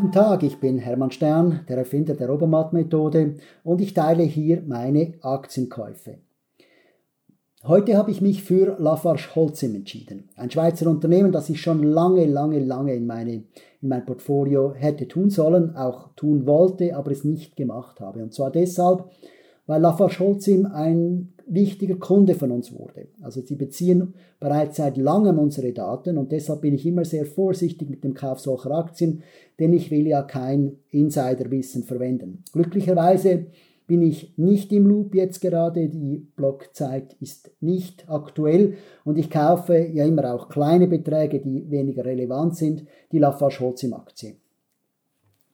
Guten Tag, ich bin Hermann Stern, der Erfinder der Obermatt-Methode und ich teile hier meine Aktienkäufe. Heute habe ich mich für Lafarge Holcim entschieden. Ein Schweizer Unternehmen, das ich schon lange, lange, lange in, meine, in mein Portfolio hätte tun sollen, auch tun wollte, aber es nicht gemacht habe. Und zwar deshalb, weil Lafarge Holcim ein wichtiger Kunde von uns wurde. Also sie beziehen bereits seit langem unsere Daten und deshalb bin ich immer sehr vorsichtig mit dem Kauf solcher Aktien, denn ich will ja kein Insiderwissen verwenden. Glücklicherweise bin ich nicht im Loop jetzt gerade, die Blockzeit ist nicht aktuell und ich kaufe ja immer auch kleine Beträge, die weniger relevant sind, die Lafarge Holcim Aktie.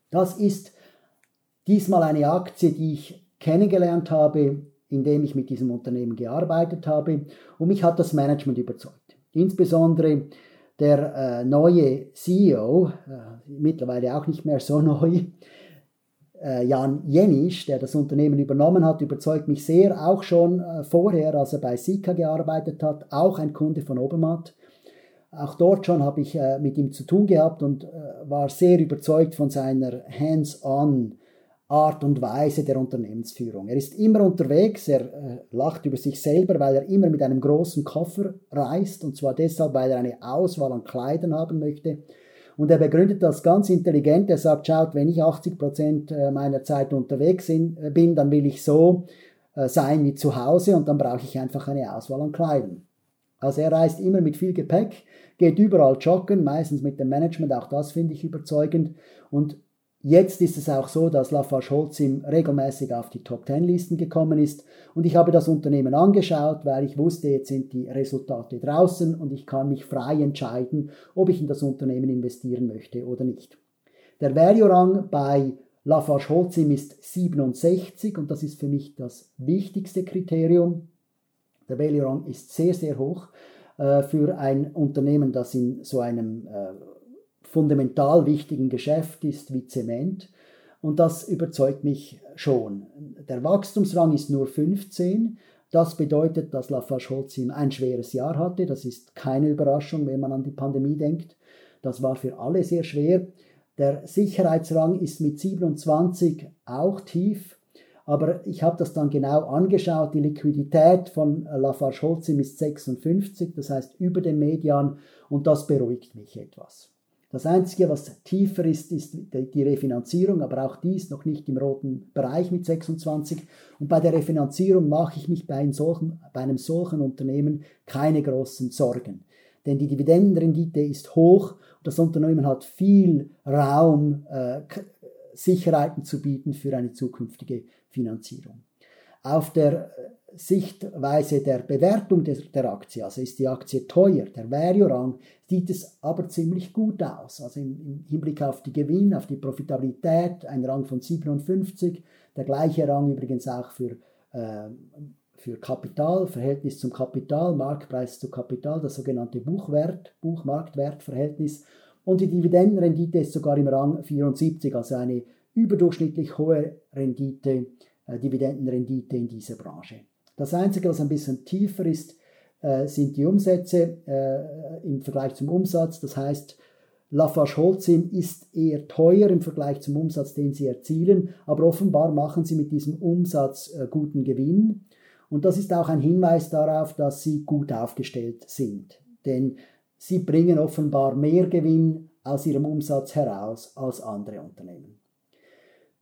Das ist diesmal eine Aktie, die ich kennengelernt habe, indem ich mit diesem Unternehmen gearbeitet habe und mich hat das Management überzeugt. Insbesondere der äh, neue CEO, äh, mittlerweile auch nicht mehr so neu, äh, Jan Jenisch, der das Unternehmen übernommen hat, überzeugt mich sehr, auch schon äh, vorher, als er bei Sika gearbeitet hat, auch ein Kunde von Obermatt. Auch dort schon habe ich äh, mit ihm zu tun gehabt und war sehr überzeugt von seiner Hands-on Art und Weise der Unternehmensführung. Er ist immer unterwegs, er äh, lacht über sich selber, weil er immer mit einem großen Koffer reist und zwar deshalb, weil er eine Auswahl an Kleidern haben möchte. Und er begründet das ganz intelligent. Er sagt, schaut, wenn ich 80 Prozent äh, meiner Zeit unterwegs äh, bin, dann will ich so äh, sein wie zu Hause und dann brauche ich einfach eine Auswahl an Kleidern. Also er reist immer mit viel Gepäck, geht überall joggen, meistens mit dem Management, auch das finde ich überzeugend. Und Jetzt ist es auch so, dass Lafarge Holcim regelmäßig auf die Top 10 Listen gekommen ist und ich habe das Unternehmen angeschaut, weil ich wusste, jetzt sind die Resultate draußen und ich kann mich frei entscheiden, ob ich in das Unternehmen investieren möchte oder nicht. Der Value-Rang bei Lafarge Holcim ist 67 und das ist für mich das wichtigste Kriterium. Der Value-Rang ist sehr, sehr hoch äh, für ein Unternehmen, das in so einem äh, fundamental wichtigen Geschäft ist wie Zement. Und das überzeugt mich schon. Der Wachstumsrang ist nur 15. Das bedeutet, dass Lafarge-Holcim ein schweres Jahr hatte. Das ist keine Überraschung, wenn man an die Pandemie denkt. Das war für alle sehr schwer. Der Sicherheitsrang ist mit 27 auch tief. Aber ich habe das dann genau angeschaut. Die Liquidität von Lafarge-Holcim ist 56, das heißt über dem Median. Und das beruhigt mich etwas. Das Einzige, was tiefer ist, ist die Refinanzierung, aber auch die ist noch nicht im roten Bereich mit 26. Und bei der Refinanzierung mache ich mich bei einem solchen, bei einem solchen Unternehmen keine großen Sorgen. Denn die Dividendenrendite ist hoch und das Unternehmen hat viel Raum, äh, Sicherheiten zu bieten für eine zukünftige Finanzierung. Auf der Sichtweise der Bewertung der, Aktie, also ist die Aktie teuer, der Value-Rang, sieht es aber ziemlich gut aus. Also im, im, Hinblick auf die Gewinn, auf die Profitabilität, ein Rang von 57, der gleiche Rang übrigens auch für, äh, für Kapital, Verhältnis zum Kapital, Marktpreis zu Kapital, das sogenannte Buchwert, Buchmarktwertverhältnis. Und die Dividendenrendite ist sogar im Rang 74, also eine überdurchschnittlich hohe Rendite, äh, Dividendenrendite in dieser Branche. Das Einzige, was ein bisschen tiefer ist, äh, sind die Umsätze äh, im Vergleich zum Umsatz. Das heißt, Lafarge Holcim ist eher teuer im Vergleich zum Umsatz, den sie erzielen, aber offenbar machen sie mit diesem Umsatz äh, guten Gewinn. Und das ist auch ein Hinweis darauf, dass sie gut aufgestellt sind. Denn sie bringen offenbar mehr Gewinn aus ihrem Umsatz heraus als andere Unternehmen.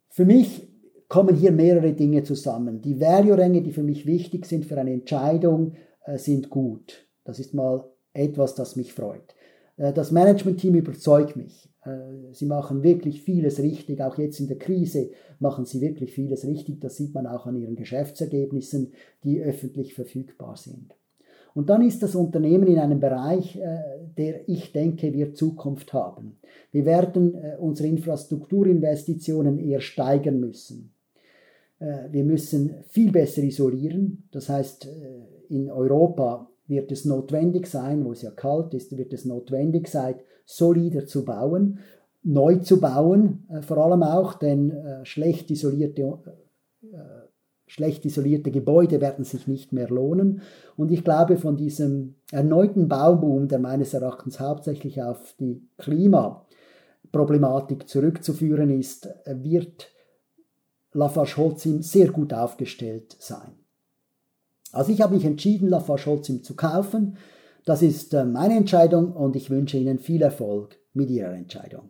Für mich kommen hier mehrere Dinge zusammen. Die Value-Ränge, die für mich wichtig sind für eine Entscheidung, äh, sind gut. Das ist mal etwas, das mich freut. Äh, das Management-Team überzeugt mich. Äh, sie machen wirklich vieles richtig. Auch jetzt in der Krise machen sie wirklich vieles richtig. Das sieht man auch an ihren Geschäftsergebnissen, die öffentlich verfügbar sind. Und dann ist das Unternehmen in einem Bereich, der ich denke, wir Zukunft haben. Wir werden unsere Infrastrukturinvestitionen eher steigern müssen. Äh, wir müssen viel besser isolieren. Das heißt, äh, in Europa wird es notwendig sein, wo es ja kalt ist, wird es notwendig sein, solider zu bauen, neu zu bauen, äh, vor allem auch, denn schlecht isolierte, schlecht isolierte Gebäude werden sich nicht mehr lohnen. Und ich glaube, von diesem erneuten Bauboom, der meines Erachtens hauptsächlich auf die Klima Problematik zurückzuführen ist, wird Lafarge-Holcim sehr gut aufgestellt sein. Also ich habe mich entschieden, Lafarge-Holcim zu kaufen. Das ist äh, meine Entscheidung und ich wünsche Ihnen viel Erfolg mit Ihrer Entscheidung.